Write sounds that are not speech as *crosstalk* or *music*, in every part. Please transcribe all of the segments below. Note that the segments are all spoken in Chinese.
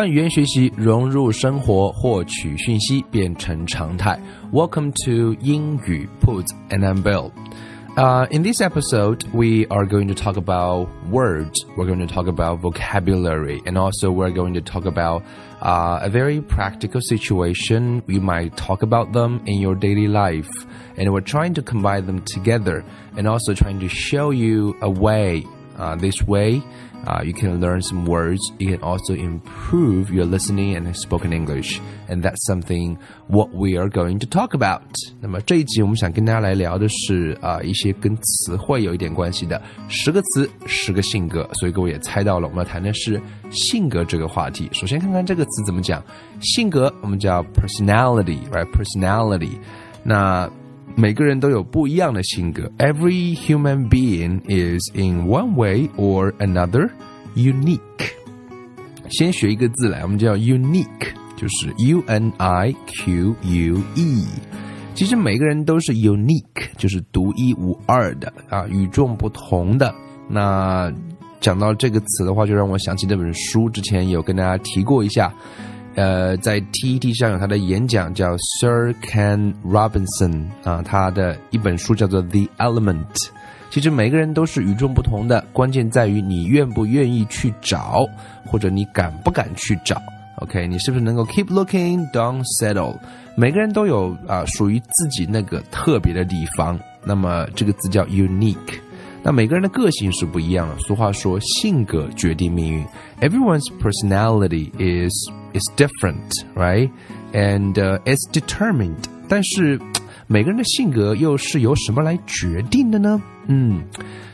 将语言学习融入生活，获取讯息变成常态。Welcome to 英语 Put and I'm Bill. Uh, in this episode, we are going to talk about words. We're going to talk about vocabulary, and also we're going to talk about uh, a very practical situation. You might talk about them in your daily life, and we're trying to combine them together, and also trying to show you a way. Uh, this way, uh, you can learn some words. You can also improve your listening and spoken English, and that's something what we are going to talk about. 那么这一集我们想跟大家来聊的是啊、呃、一些跟词汇有一点关系的十个词，十个性格。所以各位也猜到了，我们要谈的是性格这个话题。首先看看这个词怎么讲，性格我们叫 personality，right？personality，那 每个人都有不一样的性格。Every human being is in one way or another unique。先学一个字来，我们叫 unique，就是 U N I Q U E。其实每个人都是 unique，就是独一无二的啊，与众不同的。那讲到这个词的话，就让我想起那本书，之前有跟大家提过一下。呃，在 TED 上有他的演讲，叫 Sir Ken Robinson 啊，他的一本书叫做《The Element》。其实每个人都是与众不同的，关键在于你愿不愿意去找，或者你敢不敢去找。OK，你是不是能够 keep looking, don't settle？每个人都有啊属于自己那个特别的地方。那么这个字叫 unique。那每个人的个性是不一样的。俗话说，性格决定命运。Everyone's personality is is different, right? And it's determined. 但是每个人的性格又是由什么来决定的呢？嗯，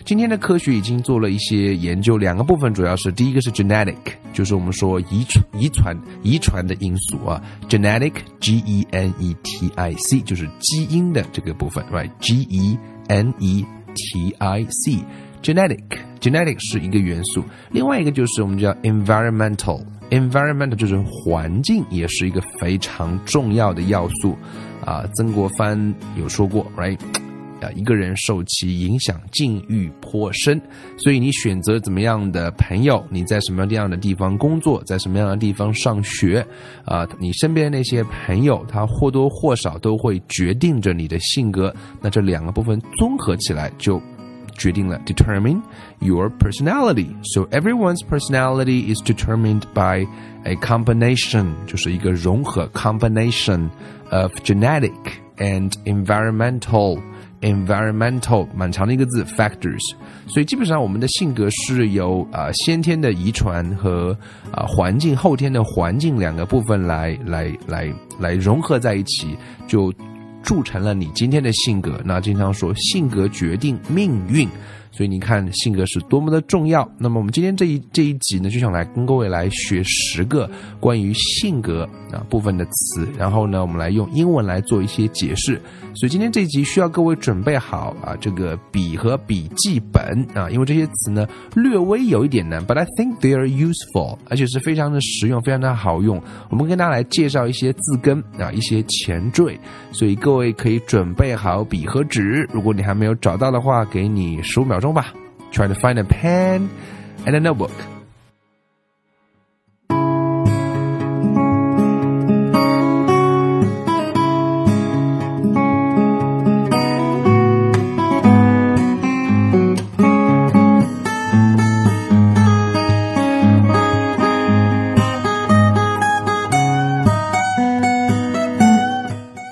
今天的科学已经做了一些研究，两个部分主要是第一个是 genetic，就是我们说遗传、遗传、遗传的因素啊，genetic G E N E T I C 就是基因的这个部分，right？G E N E T I C genetic genetic 是一个元素，另外一个就是我们叫 environmental Environment 就是环境，也是一个非常重要的要素啊。曾国藩有说过，right？啊，一个人受其影响，境遇颇深。所以你选择怎么样的朋友，你在什么样的地方工作，在什么样的地方上学，啊，你身边那些朋友，他或多或少都会决定着你的性格。那这两个部分综合起来，就决定了 determine your personality. So everyone's personality is determined by a combination，就是一个融合 combination of genetic and environmental。environmental 蛮长的一个字 factors，所以基本上我们的性格是由啊、呃、先天的遗传和啊、呃、环境后天的环境两个部分来来来来融合在一起，就 铸成了你今天的性格。那经常说性格决定命运。所以你看性格是多么的重要。那么我们今天这一这一集呢，就想来跟各位来学十个关于性格啊部分的词，然后呢，我们来用英文来做一些解释。所以今天这一集需要各位准备好啊这个笔和笔记本啊，因为这些词呢略微有一点难，but I think they are useful，而且是非常的实用，非常的好用。我们跟大家来介绍一些字根啊，一些前缀。所以各位可以准备好笔和纸，如果你还没有找到的话，给你十五秒钟。Try to find a pen and a notebook.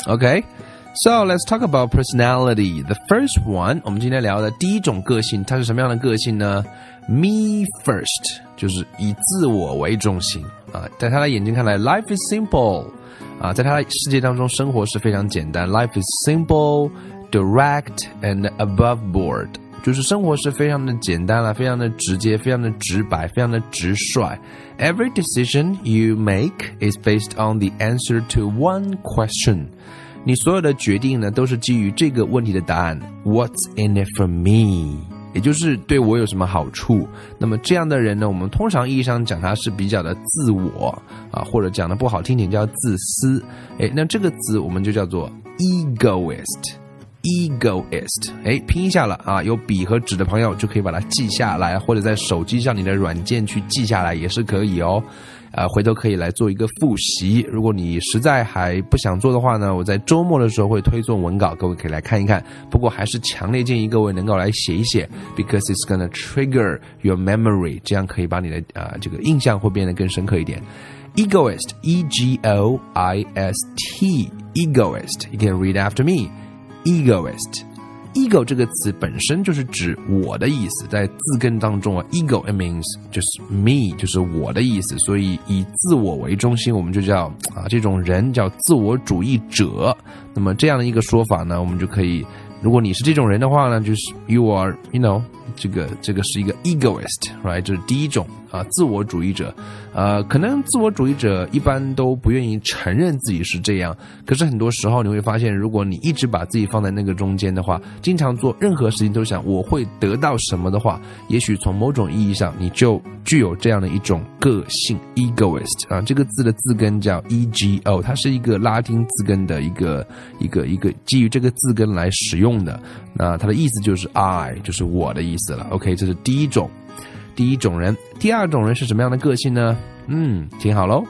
Okay. So let's talk about personality. The first one，我们今天聊的第一种个性，它是什么样的个性呢？Me first，就是以自我为中心啊。在他的眼睛看来，life is simple 啊，在他的世界当中，生活是非常简单。Life is simple. direct and above board，就是生活是非常的简单了，非常的直接，非常的直白，非常的直率。Every decision you make is based on the answer to one question。 你所有的决定呢，都是基于这个问题的答案。What's in it for me？也就是对我有什么好处？那么这样的人呢，我们通常意义上讲他是比较的自我啊，或者讲的不好听点叫自私。哎，那这个词我们就叫做 egoist。egoist，哎，拼一下了啊！有笔和纸的朋友就可以把它记下来，或者在手机上你的软件去记下来也是可以哦。呃，回头可以来做一个复习。如果你实在还不想做的话呢，我在周末的时候会推送文稿，各位可以来看一看。不过还是强烈建议各位能够来写一写，because it's gonna trigger your memory，这样可以把你的啊这个印象会变得更深刻一点。egoist，e g o i s t，egoist，you can read after me，egoist。Ego 这个词本身就是指我的意思，在字根当中啊，ego it means 就是 me，就是我的意思，所以以自我为中心，我们就叫啊这种人叫自我主义者。那么这样的一个说法呢，我们就可以，如果你是这种人的话呢，就是 you are，you know。这个这个是一个 egoist，right？这是第一种啊，自我主义者。呃，可能自我主义者一般都不愿意承认自己是这样。可是很多时候你会发现，如果你一直把自己放在那个中间的话，经常做任何事情都想我会得到什么的话，也许从某种意义上你就具有这样的一种个性 egoist 啊。这个字的字根叫 ego，它是一个拉丁字根的一个一个一个基于这个字根来使用的。那它的意思就是 I，就是我的意思。了，OK，这是第一种，第一种人。第二种人是什么样的个性呢？嗯，听好喽。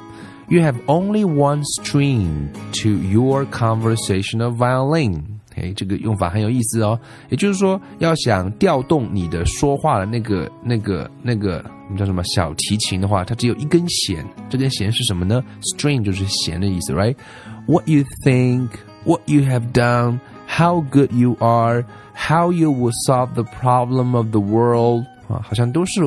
You have only one string to your conversational violin。哎，这个用法很有意思哦。也就是说，要想调动你的说话的那个、那个、那个，我们叫什么小提琴的话，它只有一根弦。这根弦是什么呢？String 就是弦的意思，right？What you think, what you have done. How good you are, how you will solve the problem of the world 啊，好像都是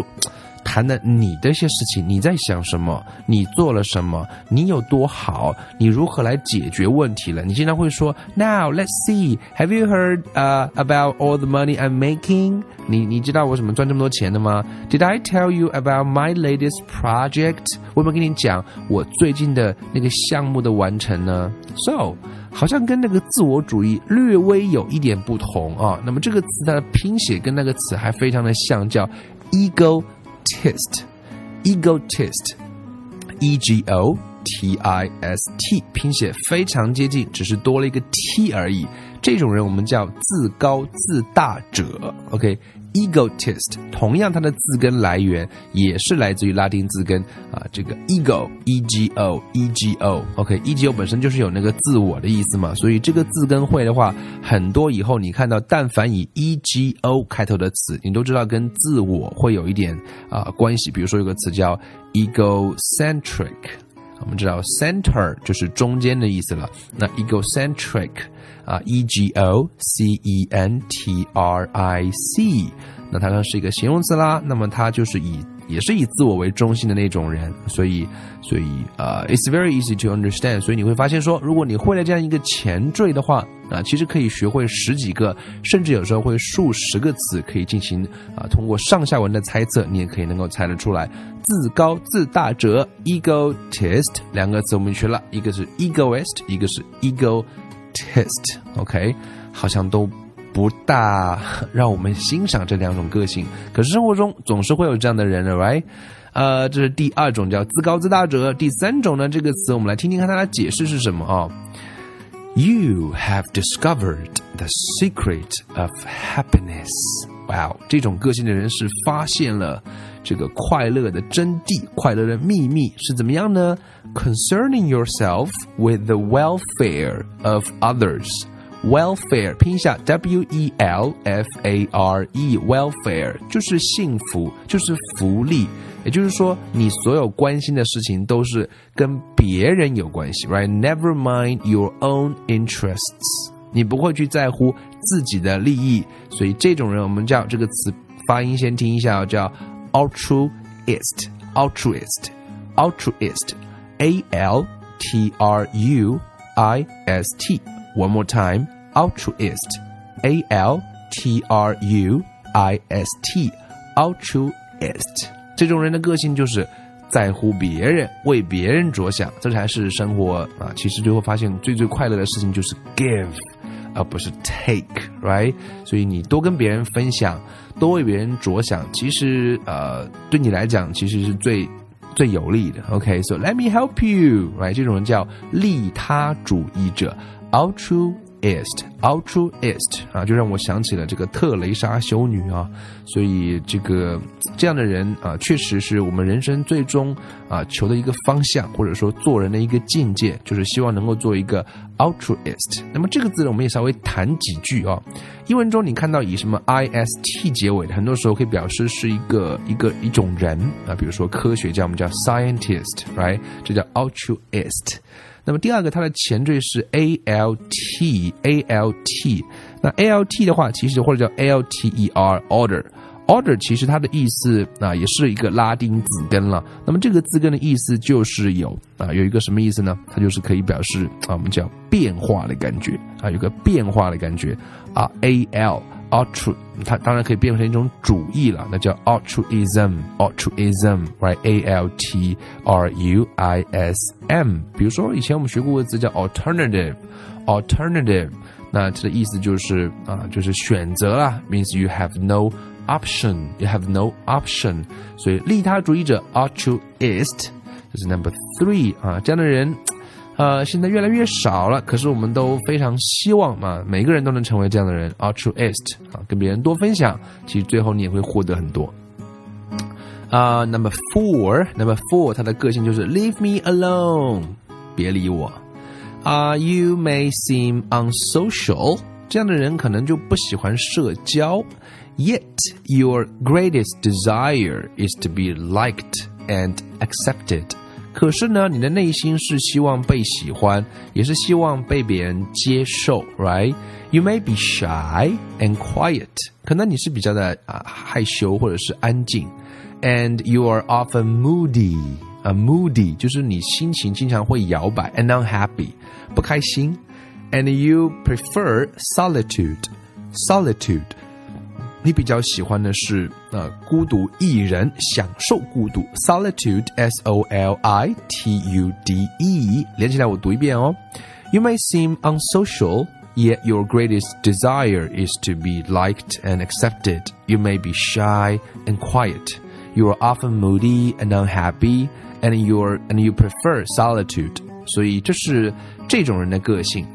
谈的你的一些事情。你在想什么？你做了什么？你有多好？你如何来解决问题了？你经常会说，Now let's see. Have you heard uh about all the money I'm making? 你你知道我怎么赚这么多钱的吗？Did I tell you about my latest project? 我有没有跟你讲我最近的那个项目的完成呢？So 好像跟那个自我主义略微有一点不同啊。那么这个词它的拼写跟那个词还非常的像，叫 egotist，egotist，e g o t i s t，拼写非常接近，只是多了一个 t 而已。这种人我们叫自高自大者。OK。egotist，同样它的字根来源也是来自于拉丁字根啊，这个 ego，e g o，e g o，OK，e g o 本身就是有那个自我的意思嘛，所以这个字根会的话，很多以后你看到但凡以 e g o 开头的词，你都知道跟自我会有一点啊关系。比如说有个词叫 egocentric，我们知道 center 就是中间的意思了，那 egocentric。啊，e g o c e n t r i c，那它呢是一个形容词啦。那么它就是以也是以自我为中心的那种人，所以所以啊，it's very easy to understand。所以你会发现说，如果你会了这样一个前缀的话，啊，其实可以学会十几个，甚至有时候会数十个词，可以进行啊，通过上下文的猜测，你也可以能够猜得出来。自高自大者，egotist，两个词我们学了，一个是 egoist，一个是 ego。test，OK，好像都不大 *laughs* 让我们欣赏这两种个性。可是生活中总是会有这样的人的，right？呃，这是第二种叫自高自大者。第三种呢，这个词我们来听听看它的解释是什么啊？You have discovered the secret of happiness。哇，这种个性的人是发现了。这个快乐的真谛，快乐的秘密是怎么样呢？Concerning yourself with the welfare of others. Welfare 拼一下，W E L F A R E，welfare 就是幸福，就是福利。也就是说，你所有关心的事情都是跟别人有关系，right？Never mind your own interests，你不会去在乎自己的利益。所以这种人，我们叫这个词发音先听一下，叫。altruist, altruist, altruist, A L T R U I S T. One more time, altruist. A L T R U I S T，altruist。这种人的个性就是在乎别人，为别人着想，这才是生活啊。其实最后发现最最快乐的事情就是 give， 而不是 take，right？所以你多跟别人分享，多为别人着想，其实呃对你来讲其实是最最有利的。OK，so let me help you，right？这种人叫利他主义者，altru。Ist altruist 啊，就让我想起了这个特蕾莎修女啊，所以这个这样的人啊，确实是我们人生最终啊求的一个方向，或者说做人的一个境界，就是希望能够做一个 altruist。那么这个字呢，我们也稍微谈几句啊。英文中你看到以什么 ist 结尾的，很多时候可以表示是一个一个一种人啊，比如说科学家，我们叫 scientist，right？这叫 altruist。那么第二个，它的前缀是 a l t a l t。那 a l t 的话，其实或者叫 a l t e r order order，其实它的意思啊，也是一个拉丁字根了。那么这个字根的意思就是有啊，有一个什么意思呢？它就是可以表示啊，我们叫变化的感觉啊，有个变化的感觉啊，a l。altru，它当然可以变成一种主义了，那叫 altruism，altruism，right？a l t r u i s m。比如说以前我们学过个词叫 alternative，alternative，那它的意思就是啊，就是选择啦，means you have no option，you have no option。所以利他主义者 altruist，这是 number three 啊，这样的人。 呃，现在越来越少了，可是我们都非常希望嘛，每个人都能成为这样的人，altruist 啊，跟别人多分享，其实最后你也会获得很多。啊，Number four，Number four，他的个性就是 Leave me alone，别理我。啊，You may seem unsocial，这样的人可能就不喜欢社交，Yet your greatest desire is to be liked and accepted。 可是呢，你的内心是希望被喜欢，也是希望被别人接受，right？You may be shy and quiet，可能你是比较的啊害羞或者是安静，and you are often moody，啊 moody 就是你心情经常会摇摆，and unhappy 不开心，and you prefer solitude，solitude。 你比较喜欢的是呃孤独一人，享受孤独，solitude，s o l i t u d e，连起来我读一遍哦。You may seem unsocial, yet your greatest desire is to be liked and accepted. You may be shy and quiet. You are often moody and unhappy, and you and you prefer solitude. 所以这是这种人的个性。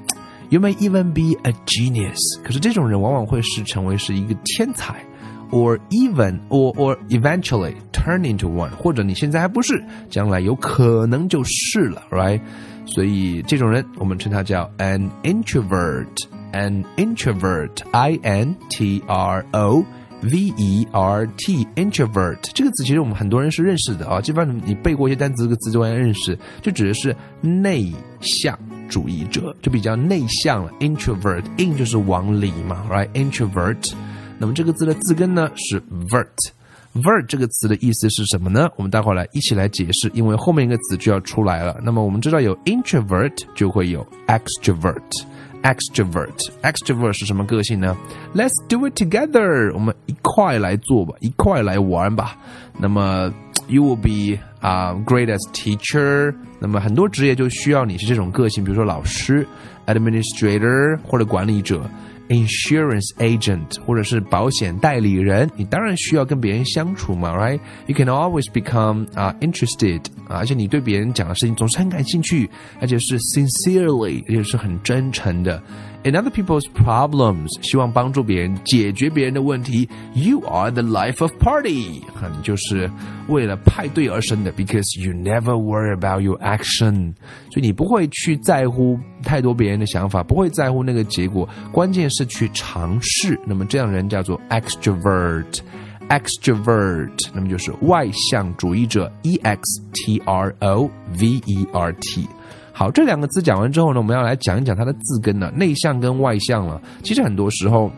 You may even be a genius，可是这种人往往会是成为是一个天才，or even or or eventually turn into one，或者你现在还不是，将来有可能就是了，right？所以这种人我们称他叫 an introvert，an introvert，i n t r o。V E R T introvert 这个词其实我们很多人是认识的啊，基本上你背过一些单词，这个词就会认识，就指的是内向。 主义者就比较内向了，introvert，in 就是往里嘛，right？introvert，那么这个字的字根呢是 vert，vert 这个词的意思是什么呢？我们待会儿来一起来解释，因为后面一个词就要出来了。那么我们知道有 introvert 就会有 extrovert，extrovert，extrovert 是什么个性呢？Let's do it together，我们一块来做吧，一块来玩吧。那么 you will be 啊，great as teacher，那么很多职业就需要你是这种个性，比如说老师，administrator 或者管理者，insurance agent 或者是保险代理人，你当然需要跟别人相处嘛，right？You can always become 啊 interested 啊，而且你对别人讲的事情总是很感兴趣，而且是 sincerely，也是很真诚的。in other people's problems，希望帮助别人解决别人的问题。You are the life of party，哈，你就是为了派对而生的。Because you never worry about your action，所以你不会去在乎太多别人的想法，不会在乎那个结果，关键是去尝试。那么这样人叫做 extrovert，extrovert，那么就是外向主义者，e x t r o v e r t。 好，这两个字讲完之后呢，我们要来讲一讲它的字根呢，内向跟外向了。其实很多时候，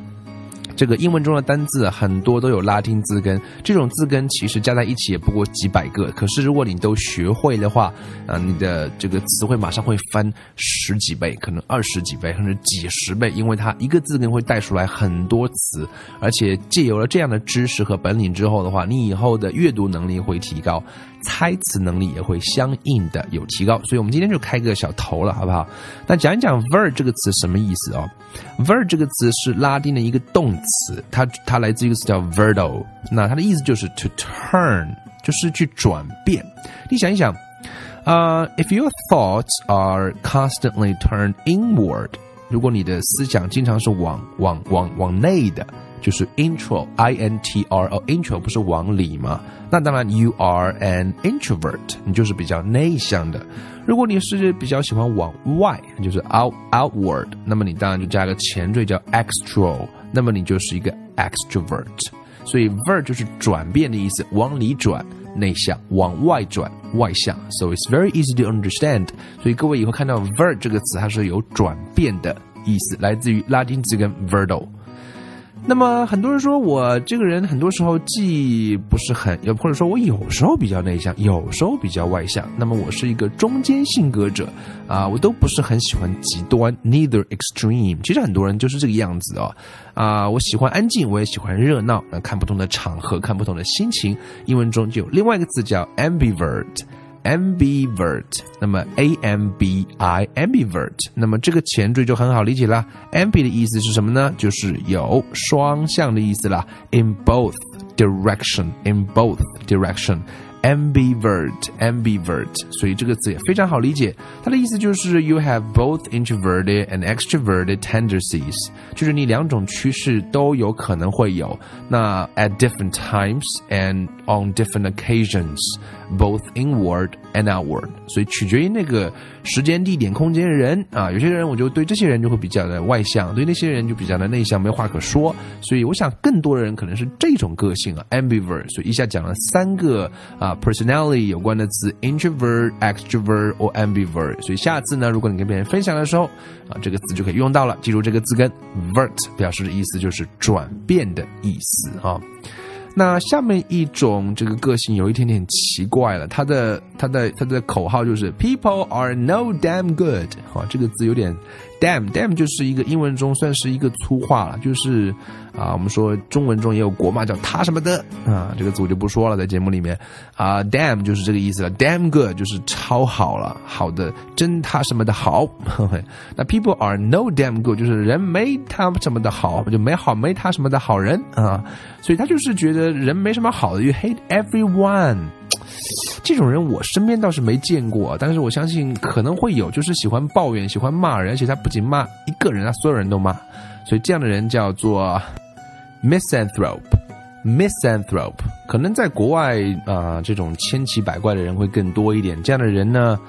这个英文中的单字很多都有拉丁字根，这种字根其实加在一起也不过几百个。可是如果你都学会的话，啊，你的这个词汇马上会翻十几倍，可能二十几倍，甚至几十倍，因为它一个字根会带出来很多词，而且借由了这样的知识和本领之后的话，你以后的阅读能力会提高。猜词能力也会相应的有提高，所以我们今天就开个小头了，好不好？那讲一讲 ver 这个词什么意思哦？ver 这个词是拉丁的一个动词，它它来自一个词叫 verdo，那它的意思就是 to turn，就是去转变。你想一想，啊，if your thoughts are constantly turned inward，如果你的思想经常是往往往往内的。就是 intro，i n t r o，intro 不是往里吗？那当然，you are an introvert，你就是比较内向的。如果你是比较喜欢往外，就是 out outward，那么你当然就加个前缀叫 extro，那么你就是一个 extrovert。所以 ver 就是转变的意思，往里转内向，往外转外向。So it's very easy to understand。所以各位以后看到 ver 这个词，它是有转变的意思，来自于拉丁字根 verdo。那么很多人说我这个人很多时候既不是很，或者说我有时候比较内向，有时候比较外向。那么我是一个中间性格者啊，我都不是很喜欢极端，neither extreme。其实很多人就是这个样子哦，啊，我喜欢安静，我也喜欢热闹。那看不同的场合，看不同的心情。英文中就有另外一个词叫 ambivert。ambivert，那么 a m b i ambivert，那么这个前缀就很好理解啦。ambi 的意思是什么呢？就是有双向的意思啦。In both direction，in both direction。ambivert ambivert，所以这个词也非常好理解。它的意思就是 you have both introverted and extroverted tendencies，就是你两种趋势都有可能会有。那 at different times and on different occasions。both inward and outward，所以取决于那个时间、地点、空间人啊。有些人我就对这些人就会比较的外向，对那些人就比较的内向，没话可说。所以我想更多的人可能是这种个性啊，ambivert。所以一下讲了三个啊 personality 有关的词，introvert、extrovert or ambivert。所以下次呢，如果你跟别人分享的时候啊，这个词就可以用到了。记住这个字根 vert，表示的意思就是转变的意思啊。那下面一种这个个性有一点点奇怪了，他的他的他的口号就是 “People are no damn good”，好，这个字有点。Damn，damn 就是一个英文中算是一个粗话了，就是啊，我们说中文中也有国骂叫他什么的啊，这个字我就不说了，在节目里面啊，damn 就是这个意思了，damn good 就是超好了，好的，真他什么的好。*laughs* 那 people are no damn good 就是人没他什么的好，就没好没他什么的好人啊，所以他就是觉得人没什么好的，you hate everyone。这种人我身边倒是没见过，但是我相信可能会有，就是喜欢抱怨、喜欢骂人，而且他不仅骂一个人，他所有人都骂，所以这样的人叫做 misanthrope。misanthrope 可能在国外啊，这种千奇百怪的人会更多一点。这样的人呢？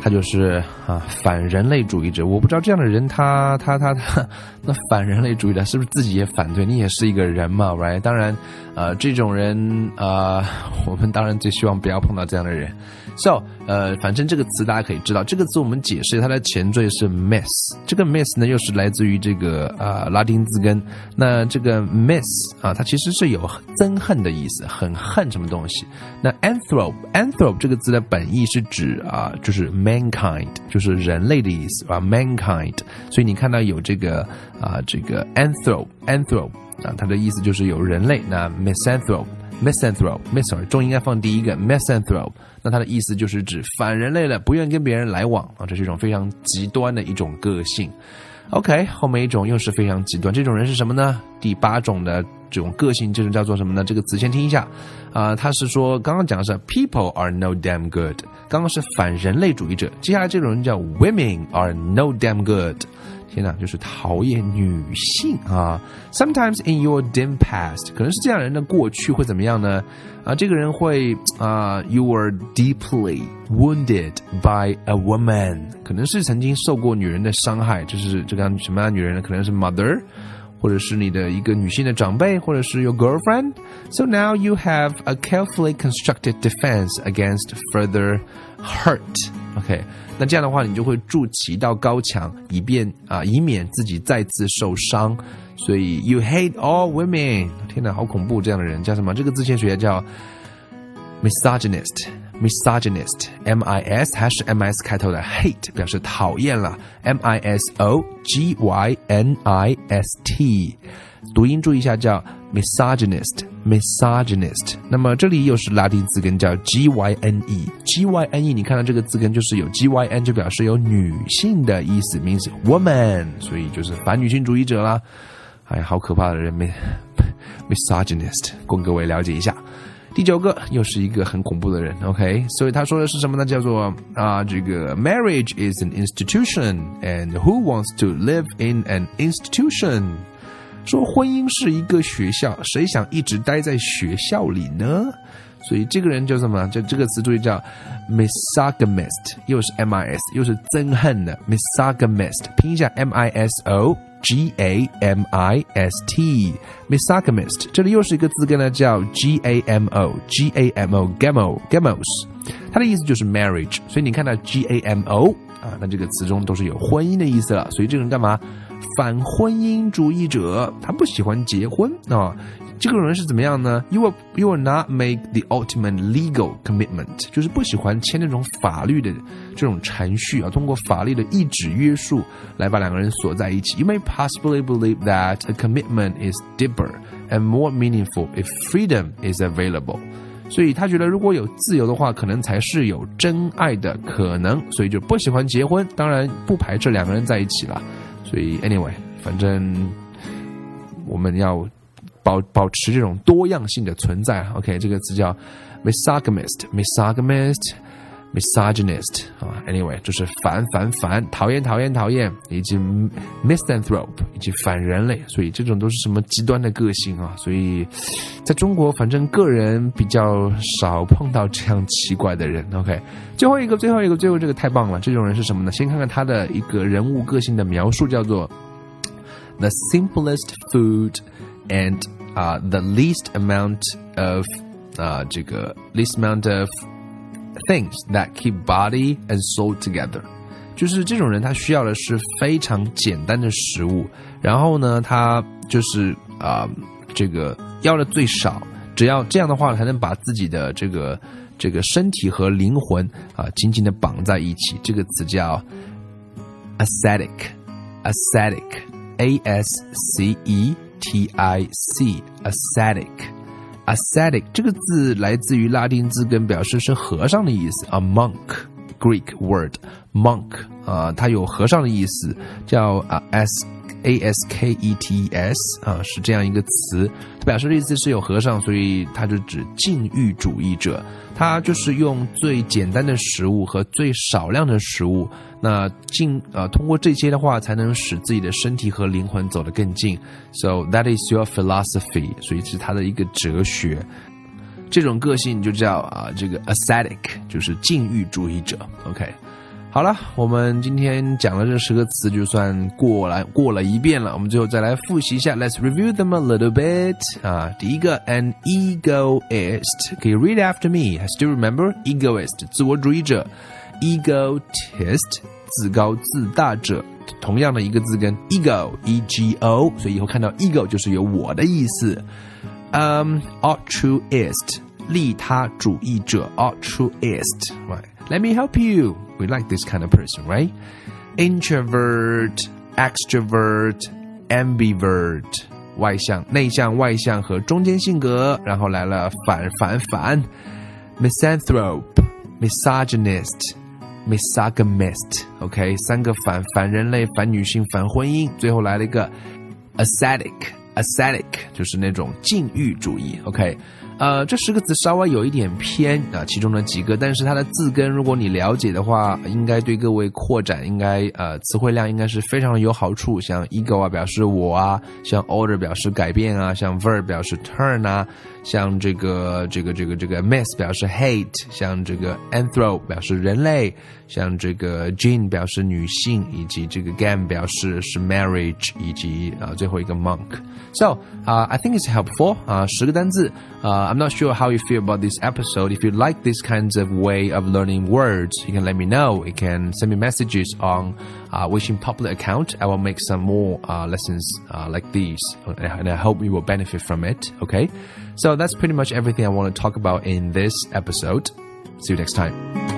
他就是啊，反人类主义者。我不知道这样的人，他他他他，*laughs* 那反人类主义者，是不是自己也反对？你也是一个人嘛，right？当然，呃，这种人啊，我们当然最希望不要碰到这样的人。So，呃，反正这个词大家可以知道，这个词我们解释它的前缀是 miss，这个 miss 呢又是来自于这个啊拉丁字根。那这个 miss 啊，它其实是有憎恨的意思，很恨什么东西。那 anthrop anthrop 这个字的本意是指啊，就是 mankind，就是人类的意思啊，mankind。所以你看到有这个啊，这个 anthrop anthrop 啊，它的意思就是有人类。那 misanthrope。misanthrope，miss，重音应该放第一个，misanthrope，那它的意思就是指反人类了，不愿跟别人来往啊，这是一种非常极端的一种个性。OK，后面一种又是非常极端，这种人是什么呢？第八种的这种个性就是叫做什么呢？这个词先听一下啊，他是说刚刚讲的是 people are no damn good，刚刚是反人类主义者，接下来这种人叫 women are no damn good。天呐，就是讨厌女性啊！Sometimes in your dim past，可能是这样人的过去会怎么样呢？啊，这个人会啊，you were deeply wounded by a woman，可能是曾经受过女人的伤害，就是这个什么样的女人呢？可能是 mother，或者是你的一个女性的长辈，或者是 your girlfriend。So now you have a carefully constructed defense against further hurt。OK，那这样的话，你就会筑起一道高墙，以便啊，以免自己再次受伤。所以，you hate all women，天哪，好恐怖！这样的人叫什么？这个字先学叫 misogynist，misogynist，M I S 还是 M S 开头的 hate 表示讨厌了，M I S O G Y N I S T，读音注意一下，叫 misogynist，misogynist。那么这里又是拉丁字根，叫 G Y N E，G Y N E，你看到这个字根就是有 G Y N，就表示有女性的意思，means woman，所以就是反女性主义者啦。哎，好可怕的人，misogynist，供各位了解一下。第九个又是一个很恐怖的人，OK？所以他说的是什么呢？叫做啊，这个 marriage is an institution，and who wants to live in an institution？说婚姻是一个学校，谁想一直待在学校里呢？所以这个人叫什么？就这个词注意叫 misogynist，又是 M I S，又是憎恨的 misogynist，拼一下 M I S O。G A M I S T，misogynist，这里又是一个字根呢，叫 G A M O，G A M O，gamo，gamos，它的意思就是 marriage，所以你看到 G A M O 啊，那这个词中都是有婚姻的意思了，所以这个人干嘛？反婚姻主义者，他不喜欢结婚啊。这个人是怎么样呢？You will you will not make the ultimate legal commitment，就是不喜欢签那种法律的这种程序啊，通过法律的意志约束来把两个人锁在一起。You may possibly believe that a commitment is deeper and more meaningful if freedom is available。所以他觉得如果有自由的话，可能才是有真爱的可能，所以就不喜欢结婚。当然不排斥两个人在一起了。所以 anyway，反正我们要保保持这种多样性的存在。OK，这个词叫 misogamist，misogamist。Mis Misogynist 啊，Anyway，就是烦烦烦，讨厌讨厌讨厌，以及 Misanthrope，以及反人类，所以这种都是什么极端的个性啊？所以在中国，反正个人比较少碰到这样奇怪的人。OK，最后一个，最后一个，最后这个太棒了！这种人是什么呢？先看看他的一个人物个性的描述，叫做 The simplest food and 啊，the least amount of 啊，这个 least amount of。Things that keep body and soul together，就是这种人他需要的是非常简单的食物，然后呢，他就是啊、这个要的最少，只要这样的话才能把自己的这个这个身体和灵魂啊紧紧的绑在一起。这个词叫 ascetic，ascetic，ascetic，a s c e。T I C ascetic ascetic 这个字来自于拉丁字根，表示是和尚的意思。A monk Greek word monk 啊，它有和尚的意思，叫啊 s a s k e t s 啊，是这样一个词。它表示的意思是有和尚，所以它就指禁欲主义者。它就是用最简单的食物和最少量的食物。那进呃，通过这些的话，才能使自己的身体和灵魂走得更近。So that is your philosophy，所以是他的一个哲学。这种个性就叫啊，这个 ascetic，就是禁欲主义者。OK，好了，我们今天讲了这十个词，就算过来过了一遍了。我们最后再来复习一下，Let's review them a little bit。啊，第一个，an egoist，可以 read after me。Still remember egoist，自我主义者。egotist，自高自大者，同样的一个字根 ego，e g o，所以以后看到 ego 就是有我的意思。嗯、um,，altruist，利他主义者，altruist，right？Let me help you. We like this kind of person, right? Introvert, extrovert, ambivert，外向、内向、外向和中间性格，然后来了反反反，misanthrope, misogynist。misogynist，OK，、okay? 三个反反人类、反女性、反婚姻，最后来了一个 ascetic，ascetic 就是那种禁欲主义，OK。 呃，这十个词稍微有一点偏啊，其中的几个，但是它的字根，如果你了解的话，应该对各位扩展，应该呃词汇量应该是非常有好处。像 ego 啊，表示我啊；像 order 表示改变啊；像 ver 表示 turn 啊；像这个这个这个这个 myth 表示 hate，像这个 anthro 表示人类，像这个 Jane 表示女性，以及这个 Gam 表示是 marriage，以及啊最后一个 monk。So uh, I think it's helpful. Uh, 十个单字. Uh, I'm not sure how you feel about this episode. If you like this kinds of way of learning words, you can let me know. You can send me messages on uh, Wishing Popular account. I will make some more uh, lessons uh, like these, and I hope you will benefit from it. Okay, so that's pretty much everything I want to talk about in this episode. See you next time.